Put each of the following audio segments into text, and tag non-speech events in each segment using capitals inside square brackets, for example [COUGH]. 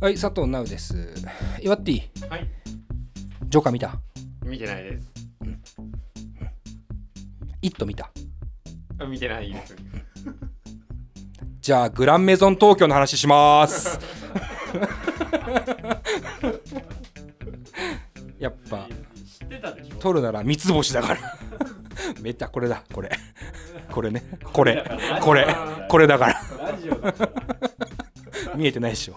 はい、佐藤直です。岩っていいはい。ジョーカー見た？見てないです。イット見た？あ見てないです。じゃあ、グランメゾン東京の話します。[LAUGHS] やっぱ、知ってたでしょ？撮るなら三つ星だから。[LAUGHS] めっちゃこれだ、これ。これね。[LAUGHS] これ、これ、これだから見えてないでしょ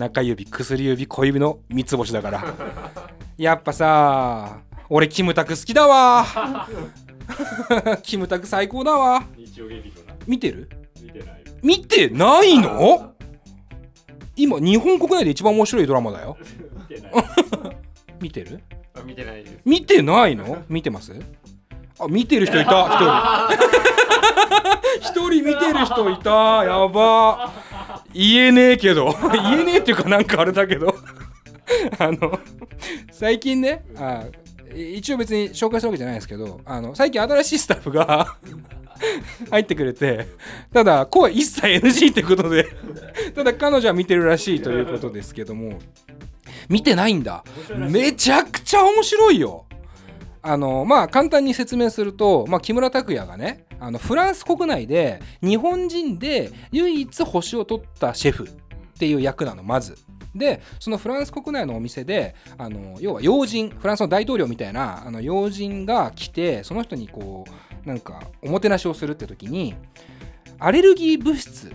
中指薬指小指の三つ星だから。[LAUGHS] やっぱさ俺キムタク好きだわ。[LAUGHS] キムタク最高だわ。見てる？見てない。見てないの？今日本国内で一番面白いドラマだよ。見て [LAUGHS] る？あ見てない。見てないの？見てます？あ見てる人いた一人。一人見てる人いた。やば言えねえけど。[LAUGHS] 言えねえっていうかなんかあれだけど。[LAUGHS] あの最近ねあ一応別に紹介したわけじゃないですけどあの最近新しいスタッフが [LAUGHS] 入ってくれてただ声一切 NG ってことでただ彼女は見てるらしいということですけども見てないんだ。めちゃくちゃ面白いよ。あのまあ簡単に説明すると、まあ、木村拓哉がねあのフランス国内で日本人で唯一星を取ったシェフっていう役なのまず。でそのフランス国内のお店であの要は要人フランスの大統領みたいなあの要人が来てその人にこうなんかおもてなしをするって時にアレルギー物質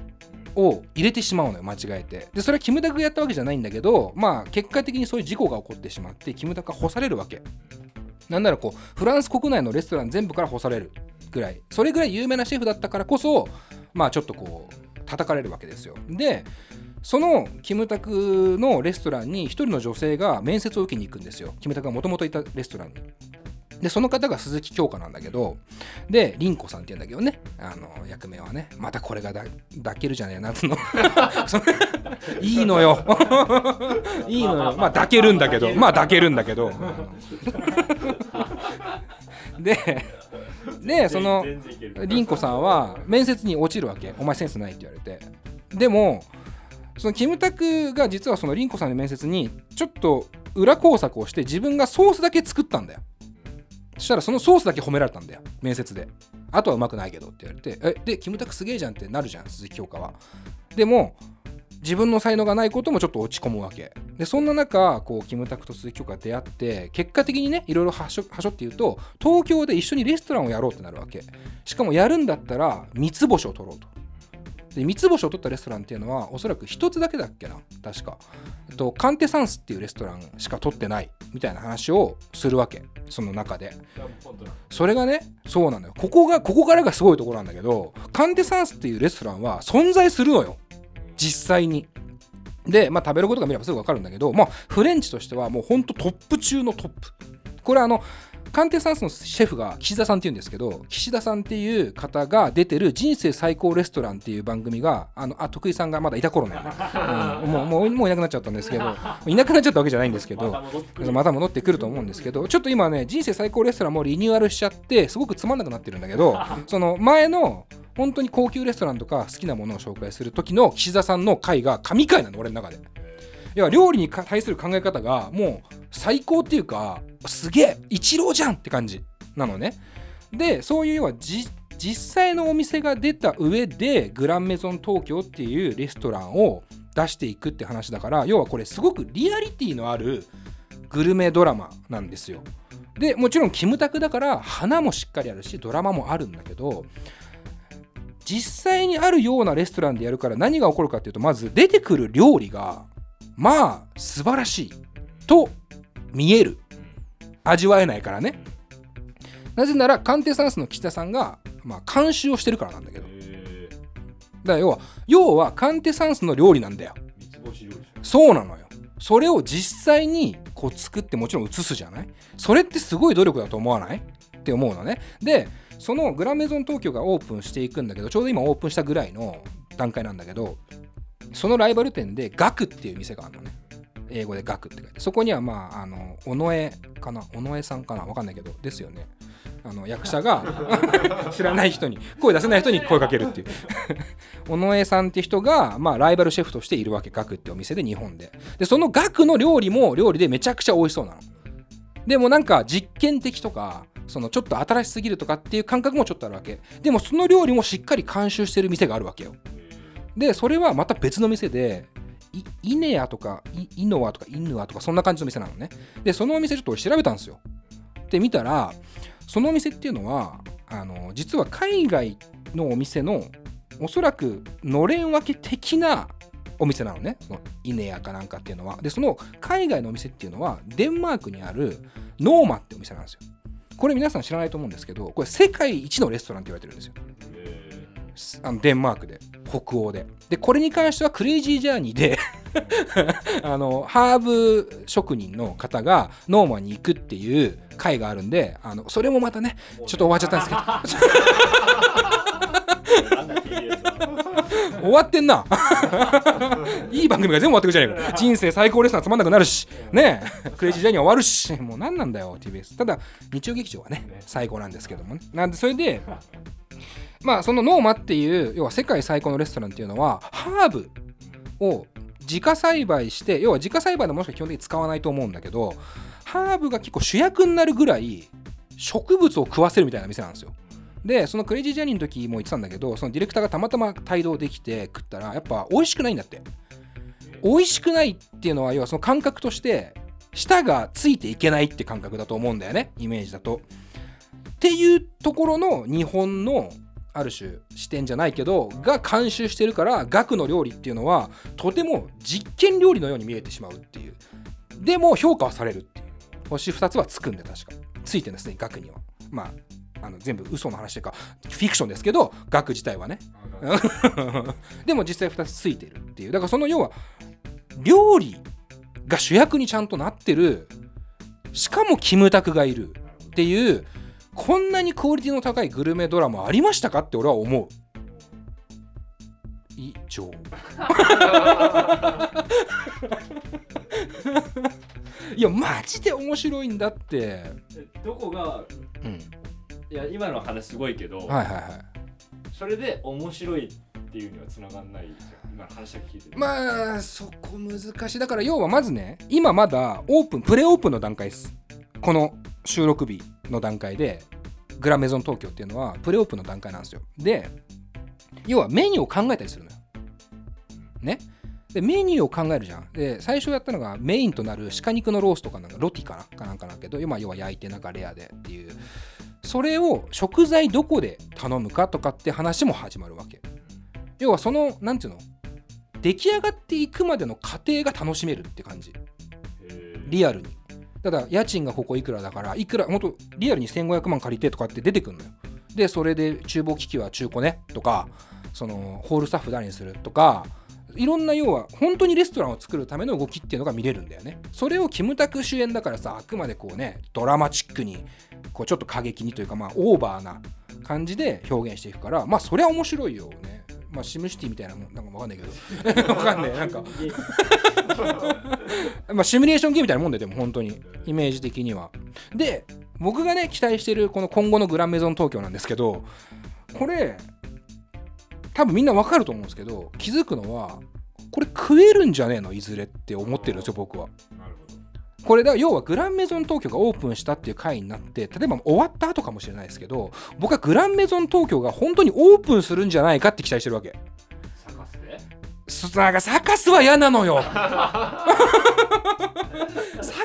を入れてしまうのよ間違えて。でそれはキムタクがやったわけじゃないんだけどまあ結果的にそういう事故が起こってしまってキムタクが干されるわけ。なんならこうフランス国内のレストラン全部から干される。ぐらいそれぐらい有名なシェフだったからこそまあちょっとこう叩かれるわけですよ。でそのキムタクのレストランに一人の女性が面接を受けに行くんですよ。キムタクがもともといたレストランに。でその方が鈴木京香なんだけどで凛子さんって言うんだけどね。あの役名はね。またこれがだ抱けるじゃねえ夏の。[LAUGHS] そいいのよ。いいのよ。[LAUGHS] [LAUGHS] まあ抱けるんだけど。まあ抱けるんだけど。ででその凛子さんは面接に落ちるわけ。お前センスないって言われて。でもそのキムタクが実はその凛子さんの面接にちょっと裏工作をして自分がソースだけ作ったんだよ。そしたらそのソースだけ褒められたんだよ。面接で。あとはうまくないけどって言われて。えでキムタクすげえじゃんってなるじゃん鈴木京香は。でも自分の才能がないこともちょっと落ち込むわけ。でそんな中こうキムタクと鈴木京香が出会って結果的にねいろいろはしょはしょって言うと東京で一緒にレストランをやろうってなるわけ。しかもやるんだったら三つ星を取ろうと。で三つ星を取ったレストランっていうのはおそらく一つだけだっけな。確か。えっとカンテサンスっていうレストランしか取ってない。みたいな話をするわけ。その中で。それがねそうなのよ。ここがここからがすごいところなんだけどカンテサンスっていうレストランは存在するのよ。実際に。で、まあ、食べることが見ればすぐ分かるんだけど、まあ、フレンチとしてはもうほんとトップ中のトップ。これあのカンテサンスのシェフが岸田さんっていうんですけど岸田さんっていう方が出てる「人生最高レストラン」っていう番組があのあ徳井さんがまだいた頃ね、うん、もうもうもういなくなっちゃったんですけど [LAUGHS] いなくなっちゃったわけじゃないんですけどまた戻ってくる。また戻ってくると思うんですけどちょっと今ね人生最高レストランもリニューアルしちゃってすごくつまんなくなってるんだけど [LAUGHS] その前の本当に高級レストランとか好きなものを紹介する時の岸田さんの回が神回なの俺の中で。要は料理に対する考え方がもう最高っていうかすげえ一郎じゃんって感じなのね。でそういう要は実際のお店が出た上でグランメゾン東京っていうレストランを出していくって話だから要はこれすごくリアリティのあるグルメドラマなんですよ。でもちろんキムタクだから花もしっかりあるしドラマもあるんだけど実際にあるようなレストランでやるから何が起こるかっていうとまず出てくる料理がまあ素晴らしいと見える。味わえないからね。なぜなら鑑定サンスの岸田さんが、まあ、監修をしてるからなんだけど。だかえら要は要は鑑定サンスの料理なんだよ。そうなのよ。それを実際にこう作ってもちろん映すじゃない？それってすごい努力だと思わない？って思うのね。でそのグランメゾン東京がオープンしていくんだけどちょうど今オープンしたぐらいの段階なんだけどそのライバル店でガクっていう店があるのね英語でガクって書いてそこにはまああの尾上かな？尾上さんかな？わかんないけどですよね。あの役者が [LAUGHS] 知らない人に声出せない人に声かけるっていう。[LAUGHS] 尾上さんって人が、まあ、ライバルシェフとしているわけガクってお店で日本で。でそのガクの料理も料理でめちゃくちゃ美味しそうなの。でもなんか実験的とかそのちょっと新しすぎるとかっていう感覚もちょっとあるわけ。でもその料理もしっかり監修してる店があるわけよ。でそれはまた別の店でいイネアとかイイノアとかイヌアとかそんな感じの店なのね。でそのお店ちょっと俺調べたんですよ。で見たらそのお店っていうのはあの実は海外のお店のおそらくのれん分け的なお店なのね。そのイネアかなんかっていうのは。でその海外のお店っていうのはデンマークにあるノーマってお店なんですよ。これ皆さん知らないと思うんですけどこれ世界一のレストランって言われてるんですよ。あのデンマークで北欧で。でこれに関してはクレイジージャーニーで [LAUGHS] あのハーブ職人の方がノーマに行くっていう回があるんであのそれもまたねーちょっと終わっちゃったんですけど。[LAUGHS] 終わってんな。[LAUGHS] いい番組が全部終わってくじゃねえか。人生最高レストランつまんなくなるし。ね。えクレイジージャーニーは終わるし。もう何なんだよ TBS ただ日曜劇場はね最高なんですけどもね。なんでそれでまあそのノーマっていう要は世界最高のレストランっていうのはハーブを自家栽培して要は自家栽培のもしか基本的に使わないと思うんだけどハーブが結構主役になるぐらい植物を食わせるみたいな店なんですよ。でそのクレイジージャーニーの時も言ってたんだけどそのディレクターがたまたま帯同できて食ったらやっぱ美味しくないんだって。美味しくないっていうのは要はその感覚として舌がついていけないって感覚だと思うんだよね。イメージだと。っていうところの日本のある種視点じゃないけどが監修してるから学の料理っていうのはとても実験料理のように見えてしまうっていう。でも評価はされるっていう。星2つはつくんで確か。ついてるんですね学には。まああの全部嘘の話というかフィクションですけど学自体はね。[LAUGHS] でも実際2つついてるっていう。だからその要は料理が主役にちゃんとなってる。しかもキムタクがいるっていうこんなにクオリティの高いグルメドラマありましたかって俺は思う。以上。[LAUGHS] いやマジで面白いんだって。えどこがうん。いや今の話すごいけど、はいはいはい。それで面白いっていうには繋がんないじゃん。今の話だけ聞いてて。まあそこ難しい。だから要はまずね今まだオープンプレオープンの段階です。この収録日の段階でグランメゾン東京っていうのはプレオープンの段階なんですよ。で要はメニューを考えたりするのよ。ね。でメニューを考えるじゃん。で最初やったのがメインとなる鹿肉のロースとかなんかロティかなかなんかなんだけど今要は焼いてなんかレアでっていう。それを食材どこで頼むかとかって話も始まるわけ。要はそのなんていうの？出来上がっていくまでの過程が楽しめるって感じ。リアルにただ家賃がここいくらだからいくら本当リアルに1500万借りてとかって出てくるのよ。でそれで厨房機器は中古ねとかそのホールスタッフ誰にするとかいろんな要は本当にレストランを作るための動きっていうのが見れるんだよね。それをキムタク主演だからさあくまでこうねドラマチックにこうちょっと過激にというかまあオーバーな感じで表現していくからまあそりゃ面白いよね。まあシムシティみたいなもんなんかわかんないけど。[LAUGHS] わかんないなんか。[LAUGHS] まあ、シミュレーションゲームみたいなもんででも本当に。イメージ的には。で僕がね期待してるこの今後のグランメゾン東京なんですけどこれ多分みんなわかると思うんですけど気づくのはこれ食えるんじゃねえの？いずれって思ってるんですよ僕はこれだ要はグランメゾン東京がオープンしたっていう回になって例えば終わった後かもしれないですけど僕はグランメゾン東京が本当にオープンするんじゃないかって期待してるわけ。サカスで？すなんかサカスは嫌なのよ。サ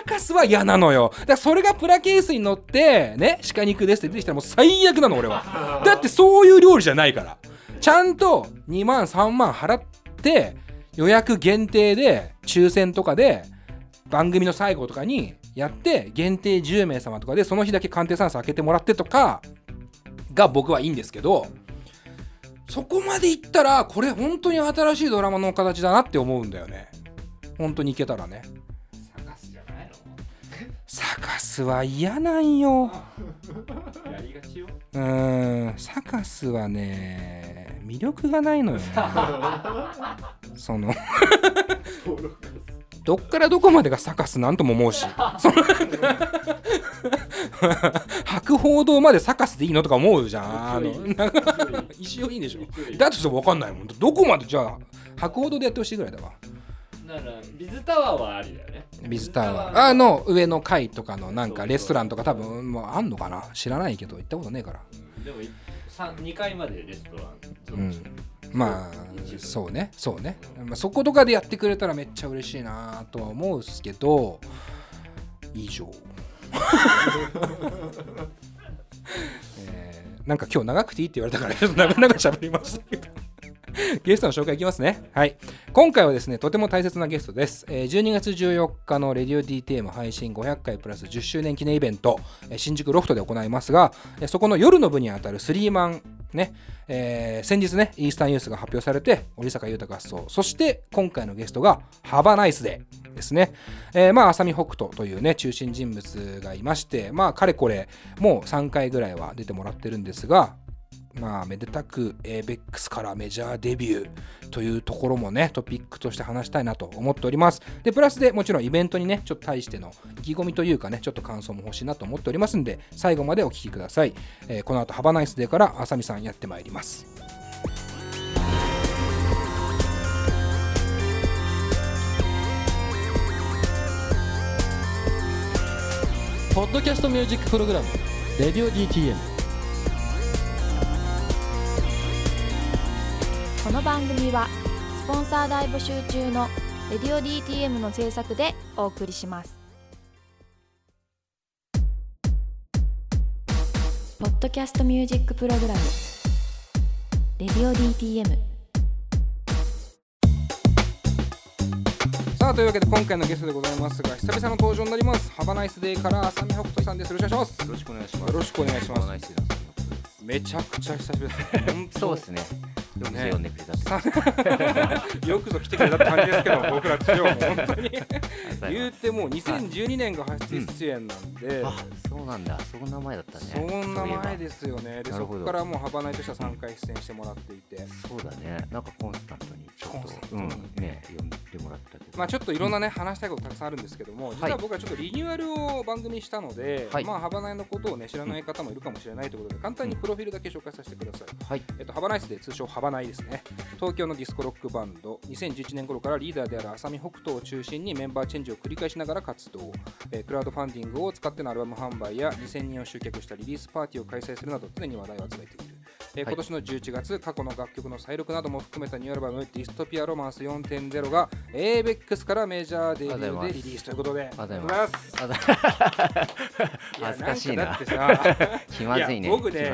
カスは嫌なのよ。だからそれがプラケースに乗ってね鹿肉ですって出てきたらもう最悪なの俺は。だってそういう料理じゃないから。ちゃんと2万3万払って予約限定で抽選とかで番組の最後とかにやって限定10名様とかでその日だけ鑑定算数開けてもらってとかが僕はいいんですけどそこまでいったらこれ本当に新しいドラマの形だなって思うんだよね。本当にいけたらね。サカスじゃないのサカスは嫌なんよ。やりがちよ。うーんサカスはね魅力がないのよ。ね [LAUGHS] その [LAUGHS] [LAUGHS] どっからどこまでがサカスなんとも思うし。[LAUGHS] その博報堂までサカスでいいのとか思うじゃん。あの一応いい。でしょ。だとしても分かんないもん。どこまでじゃあ博報堂でやってほしいぐらいだわ。ビズタワーはありだよね。ビズタワー。あの上の階とかのなんかレストランとか多分もうあんのかな？知らないけど行ったことねえから。でも2階までレストランうん。まあそうね。そうね、まあ、そことかでやってくれたらめっちゃ嬉しいなとは思うんすけど以上。[LAUGHS] えーなんか今日長くていいって言われたからちょっと長々喋りましたけど [LAUGHS] ゲストの紹介いきますね。はい。今回はですね、とても大切なゲストです。えー12月14日のレディオ DTM 配信500回プラス10周年記念イベント、えー新宿ロフトで行いますが、えーそこの夜の部にあたるスリーマン、ね、えー先日ね、イースタンユースが発表されて、折坂優太合奏、そして今回のゲストがハバナイスデーですね。えーまあ、浅見北斗というね、中心人物がいまして、まあ、かれこれ、もう3回ぐらいは出てもらってるんですが、まあ、めでたく ABEX からメジャーデビューというところもね、トピックとして話したいなと思っております。で、プラスでもちろんイベントにね、ちょっと対しての意気込みというかね、ちょっと感想も欲しいなと思っておりますんで、最後までお聞きください。えーこの後、ハバナイスデーからあさみさんやってまいります。ポッドキャストミュージックプログラム「レディオ DTM」この番組はスポンサー大募集中のレディオ DTM の制作でお送りしますポッドキャストミュージックプログラムレディオ DTM さあ、というわけで今回のゲストでございますが、久々の登場になります。 Have a Nice Day! から浅見北斗さんです。よろしくお願いします。よろしくお願いします。よろしくお願いめちゃくちゃ久しぶりです。そうですね。でくれたって。[LAUGHS] よくぞ来てくれたって感じですけど、[LAUGHS] 僕らとしては本当に。言ううてもう2012年が初出演なんで、あ、そうなんだ。そんな前だったね。そんな前す。ですよね。で、そこからもうハバナイとしては3回出演してもらっていて、そうだね。なんかコンスタントにちょっコンスタントと、うん、にね、呼んでもらったけど。まあちょっといろんなね、話したいことたくさんあるんですけども、実は僕はちょっとリニューアルを番組にしたので、はいまあハバナイのことをね知らない方もいるかもしれないということで、簡単にプロフィールだけ紹介させてください。はい。えっと、ハバナイスで通称ハないですね。東京のディスコロックバンド、2011年頃からリーダーである浅見北斗を中心にメンバーチェンジを繰り返しながら活動、えークラウドファンディングを使ってのアルバム販売や2000人を集客したリリースパーティーを開催するなど常に話題を集めている。えーはい。今年の11月、過去の楽曲の再録なども含めたニューアルバム、ディストピアロマンス4.0が ABEX からメジャーデビューでリリースということで、ありがとうございます。恥ずかしいな。だってさ。[LAUGHS] 気まずいね。や僕ね。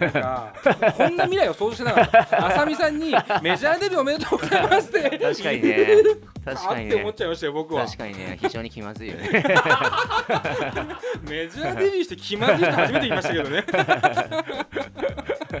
なんかこんな未来を想像してなかった。浅見さんにメジャーデビューおめでとうございますって。確かにね。確かにね。あって思っ。ちゃいましたよ僕は。確かにね、非常に気まずいよね。[LAUGHS] メジャーデビューして気まずい人初めて言いましたけどね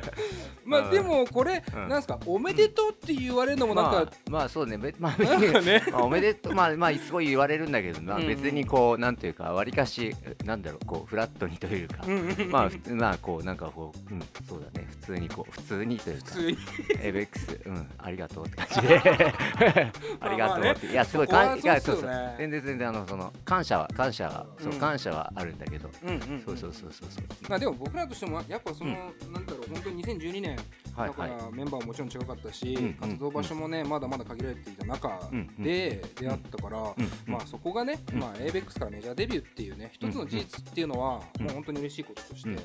[LAUGHS] まあでもこれ、うん。なんすかおめでとうって言われるのもなんか、まあ、まあそうね、べまあ、ね。まあ、おめでとう、まあ、まあ、すごい言われるんだけど、まあ、別にこう、なんていうか、わりかし、なんだろう、こう、フラットにというか。まあ、普通まあ、こう、なんかこう、うん、そうだね、普通にこう、普通にというか。普通に。エベックス、うん、ありがとうって感じで。[LAUGHS] ありがとうって、いや、すごい、かん、いや、そそう。そう、全然、全然、あの、その、感謝は、感謝は、そうう、ん。感謝はあるんだけど。うんそうそうそうそうそう。まあでも僕らとしてもやっぱその、なん本当に2012年。だからメンバーももちろん違かったし、うん活動場所もねまだまだ限られていた中うんで出会ったから、うんまあそこがね、うん。まあ ABEX からメジャーデビューっていうね一つの事実っていうのは、うん。もう本当に嬉しいこととして、受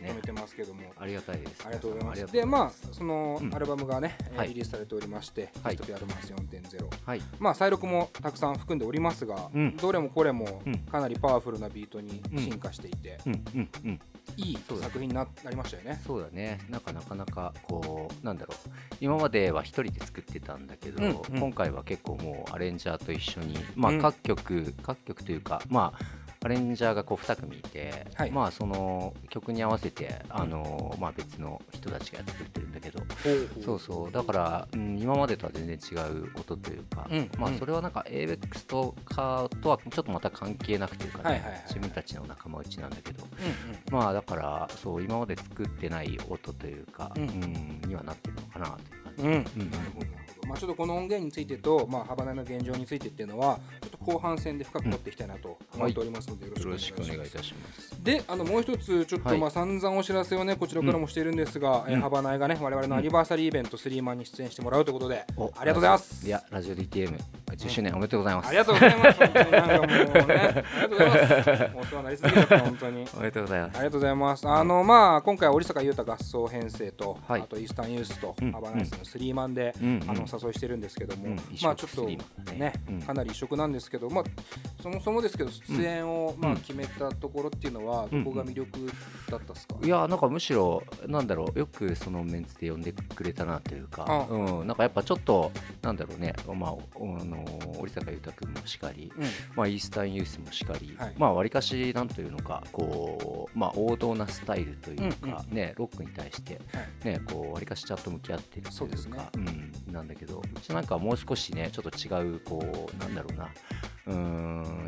け止めてますけども。ありがたいです。ありがとうございます。で、まあそのうん。アルバムがね、リリースされておりまして、ストピアルマンス4.0。はい。まあ、再録もたくさん含んでおりますが、うん。どれもこれもうん。かなりパワフルなビートに進化していて、うん、うん、うん。いい作品にななりましたよね。そうだね。なんかなかなかこうなんだろう。今までは一人で作ってたんだけど、うんうん。今回は結構もうアレンジャーと一緒にまあうん。各曲、各曲というかまあアレンジャーがこう2組いて、はい。まあその曲に合わせてあの、まあ、別の人たちがやってくれてるんだけど、そうそう。だから、うん、今までとは全然違う音というか、うんうん。まあそれはなんか ABEX とかとはちょっとまた関係なくというかね、はいはいはいはい。自分たちの仲間内なんだけど、うんうん。まあだからそう今まで作ってない音というか、ううんんにはなってるのかなという感じ。うん、なるほどまあ、ちょっとこの音源についてと、まあ、ハバの現状についてっていうのはちょっと後半戦で深く掘っていきたいなと思っておりますので、よろしくお願いいいたします。であのもう一つちょっとはい。まあ散々お知らせをねこちらからもしているんですが、えーうんハバナイがね我々のアニバーサリーイベントスリーマンに出演してもらうということで、おありがとうございます。いやラジオ DTM10 周年おめでとうございます。ありがとうございます。本当になんかもうねありが [LAUGHS] とうございますお世話になりすぎちゃった本当に。おめでとうございます。ありがとうございます。あのまあ今回は織坂優太合奏編成と、はい。あとイースタンユースと、うん。ハバナイスのスリーマンで、うん。あのお誘いしてるんですけども、まあちょっとね。かなり異色なんですけど、まあそもそもですけど出演を、まあうん。決めたところっていうのはうん。どこが魅力だったですか？いやなんかむしろなんだろうよくそのメンツで呼んでくれたなというかあ。うん。なんかやっぱちょっとなんだろうねまあおあの織坂優太君もしかりうん。まあイースタンユースもしかりはいまあわりかしなんというのかこうまあ王道なスタイルといううんかねロックに対してはいねこうわりかしちゃんと向き合ってるとそうですねいうかうんなんだけどうちなんかはもう少しねちょっと違うこうなんだろうなうー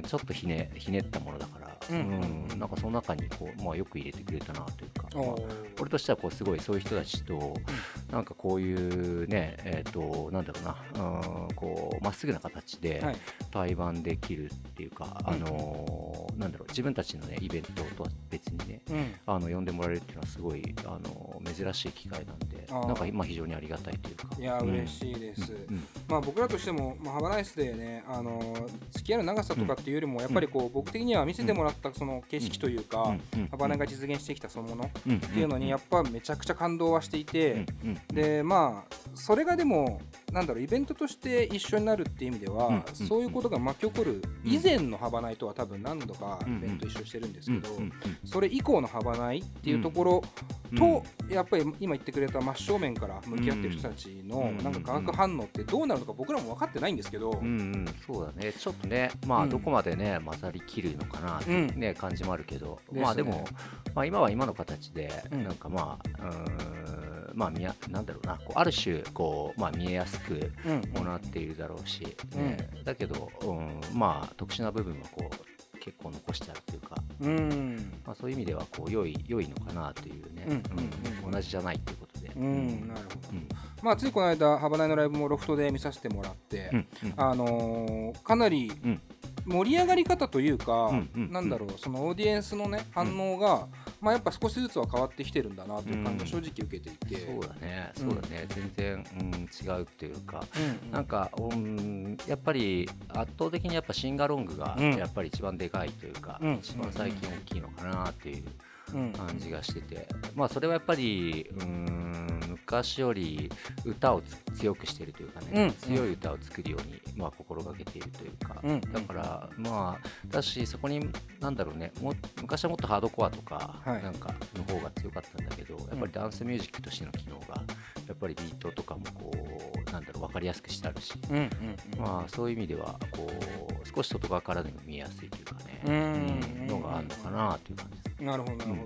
んちょっとひねひねったものだからうんうんなんかその中にこうまあよく入れてくれたなというか俺としてはこうすごいそういう人たちとなんかこういうねえっ、となんだろうなうんこうまっすぐな形ではい。対バンできるっていうか、あのーなんだろう自分たちのねイベントとは別にねうん。あの呼んでもらえるっていうのはすごい、あのー珍しい機会なんでなんか今非常にありがたいというか。いやうん。嬉しいです。うん。まあ、僕らとしても、まあ、ハバナイスでね、あの付き合いの長さとかっていうよりも、やっぱりこう、僕的には見せてもらったその景色というか、うん。うん。ハバが実現してきたそのものっていうのに、やっぱめちゃくちゃ感動はしていて、で、まあ、それがでも、なんだろう、イベントとして一緒になるっていう意味では、うんそういうことが巻き起こる以前のハバナイとは多分何度かイベント一緒してるんですけど、うんうんそれ以降のハバナイっていうところと、やっぱり今言ってくれた真正面から向き合ってる人たちのうんなんか化学反応ってどうなるのか僕らも分かってないんですけど、うんうん、そうだね、ちょっとね、まうん。あ、どこまでね、混ざりきるのかなっていうね、感じもあるけど、まあでも、まあ、今は今の形で、うん。なんかまあ、うーん、まあ、見やなんだろうな、こうある種、こう、まあ、見えやすくうんもなっているだろうし、ね。だけど、うん、まあ、特殊な部分はこう、結構残してあるというか、うん。まあ、そういう意味ではこう良い良いのかなというね、うんうんうん。同じじゃないということで。うんなるほど、うん。まあついこの間ハバナイのライブもロフトで見させてもらって、うんうん。あのーかなりうん。盛り上がり方というか、うんうん。なんだろうそのオーディエンスのね反応が、まあ、やっぱ少しずつは変わってきてるんだなという感じが正直受けていて、そうだね、うんそうだね、全然、うん、違うっていうか、うんなんか、うん、やっぱり圧倒的にやっぱシンガロングがうん。やっぱり一番でかいというか、うん。一番最近大きいのかなっていううん感じがしてて、まあそれはやっぱり、うん、昔より歌をつ強くしているというかね、うん。強い歌を作るように、まあ、心がけているというか、うん。だからまあだしそこになんだろうねも昔はもっとハードコアとか、はい。なんかの方が強かったんだけどやっぱりダンスミュージックとしての機能がやっぱりビートとかもこうなんだろう分かりやすくしてあるし、まあそういう意味ではこう少し外側からでも見えやすいというかね、うん。のがあるのかなという感じです。なるほどなるほど、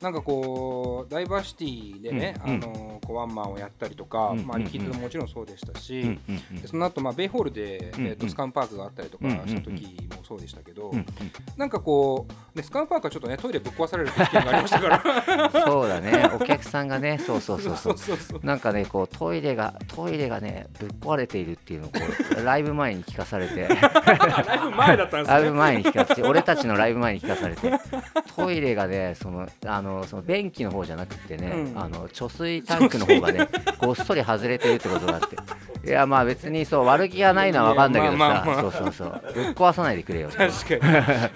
なんかこうダイバーシティでね、うんあのこうワンマンをやったりとか、うんまあ、リキッドももちろんそうでしたし、その後まあベイホールで、うんえー、とスカンパークがあったりとかうんした時もそうでしたけど、うんうん。なんかこう、ね、スカンパークはちょっとねトイレぶっ壊される経験がありましたから。[LAUGHS] そうだね、お客さんがね、そうそうそうそう。そうそうなんかね、こうトイレがトイレがねぶっ壊れているっていうのをこうライブ前に聞かされて、ライブ前だったんですライブね前に聞かされて、俺たちのライブ前に聞かされて、トイレがね、そのあのその便器の方じゃなくてね、うん。あの貯水タンクの方がね、ごっそり外れてるってことがあって。いやまあ別にそう悪気がないのは分かんだけどさ。そうそうそう。ぶっ壊さないでくれよ。確か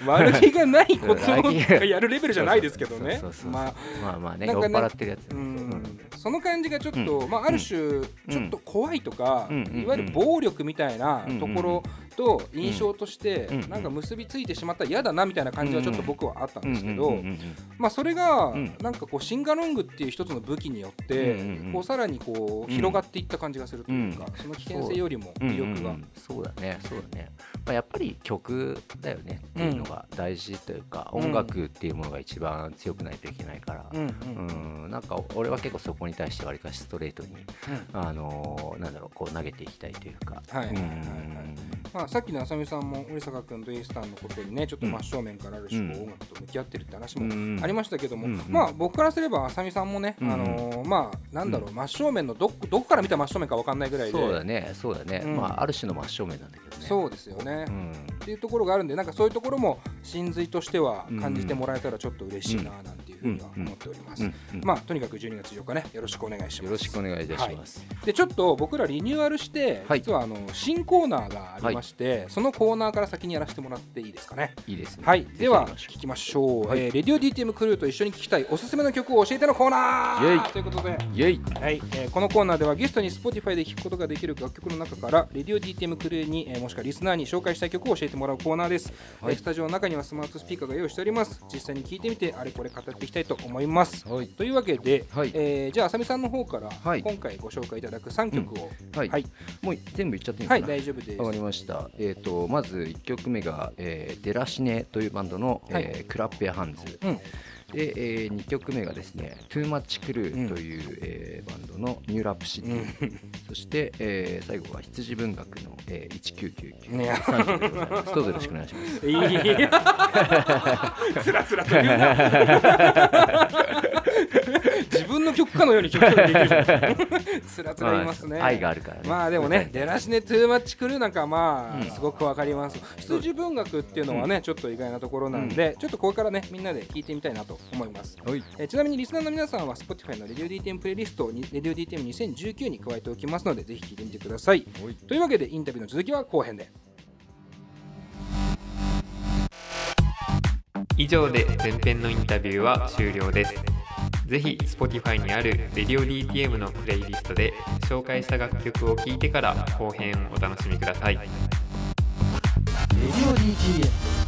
に。悪気がないこと悪気ががやるレベルじゃないですけどね。[LAUGHS] まあまあまあね酔っ払ってるやつうん。その感じがちょっと、まあ、ある種、ちょっと怖いとか、いわゆる暴力みたいなところと印象として、なんか結びついてしまったら嫌だなみたいな感じはちょっと僕はあったんですけど、まあ、それが、ん。なんかこうシンガロングっていう一つの武器によって、こうさらにこううん広がっていった感じがするというか、うん。その危険性よりも魅力が。そうだね。そうだね、まあ、やっぱり曲だよねっていうのが大事というか、うん。音楽っていうものが一番強くないといけないから、うんなんか俺は結構そこに対してわりかしストレートに、あのーなんだろうこう投げていきたいというか、はいはいはいまあ、さっきの浅見さんも織坂君とイースタンのことにねちょっと真正面からある種こううん。音楽と向き合ってるって話もうん。ありましたけども、うん。うん。まあ僕からすれば浅見さんもね、うん。あのーまあなんだろう、真正面のどこどこから見た真正面かわかんないぐらいでそうだね。そうだね、うん。まあある種の真正面なんだけどね。そうですよね、うん。っていうところがあるんでなんかそういうところも真髄としては感じてもらえたらちょっと嬉しいななんていうふうには思っております、まあとにかく12月8日ねよろしくお願いします。よろしくお願いいたします、でちょっと僕らリニューアルして、はい。実はあの新コーナーがありまして、そのコーナーから先にやらせてもらっていいですかね。い、いですね。はい、では聞きましょう、はい。えーレディオ DTM クルーと一緒に聞きたいおすすめの曲を教えてのコーナー。ということで。うイエイ。はい、えーこのコーナーではゲストに Spotify で聴くことができる楽曲の中からレディオ DTM クルーに、えーもしくはリスナーに紹介したい曲を教えてもらう。コーナーです、はい。えースタジオの中にはスマートスピーカーが用意しております。実際に聞いてみてあれこれ語っていきたいと思います。はい。というわけで、はい。えーじゃああさみさんの方からはい。今回ご紹介いただく3曲を、はい、はい。もう全部いっちゃっていいのはいかな大丈夫です。わかりました。えっ、とまず1曲目が、えーデラシネというバンドの、はい。えークラッペハンズ。うんで、え2曲目がですね、トゥーマッチクルーという、えーバンドのニューラップシティ。そして、えー最後は羊文学の、えー、1999。ね3曲でございます。どうぞよろしくお願いします。[LAUGHS] いやつらつらと言うな [LAUGHS] 自分の曲かのように曲ができるつらつら言いますね、まあ愛があるからね。まあでもね、出だしね、トゥーマッチクルーなんかまあ、うんすごくわかります。羊文学っていうのはね、ちょっと意外なところなんで、ちょっとこれからね、みんなで聞いてみたいなと思います。はい。えーちなみにリスナーの皆さんは Spotify の RadioDTM プレイリストをに RadioDTM2019 に加えておきますので、ぜひ聞いてみてください。というわけで、インタビューの続きは後編で。以上で前編のインタビューは終了ですぜひ Spotify にある Radio DTM のプレイリストで紹介した楽曲を聴いてから後編をお楽しみくださいレディオ DTM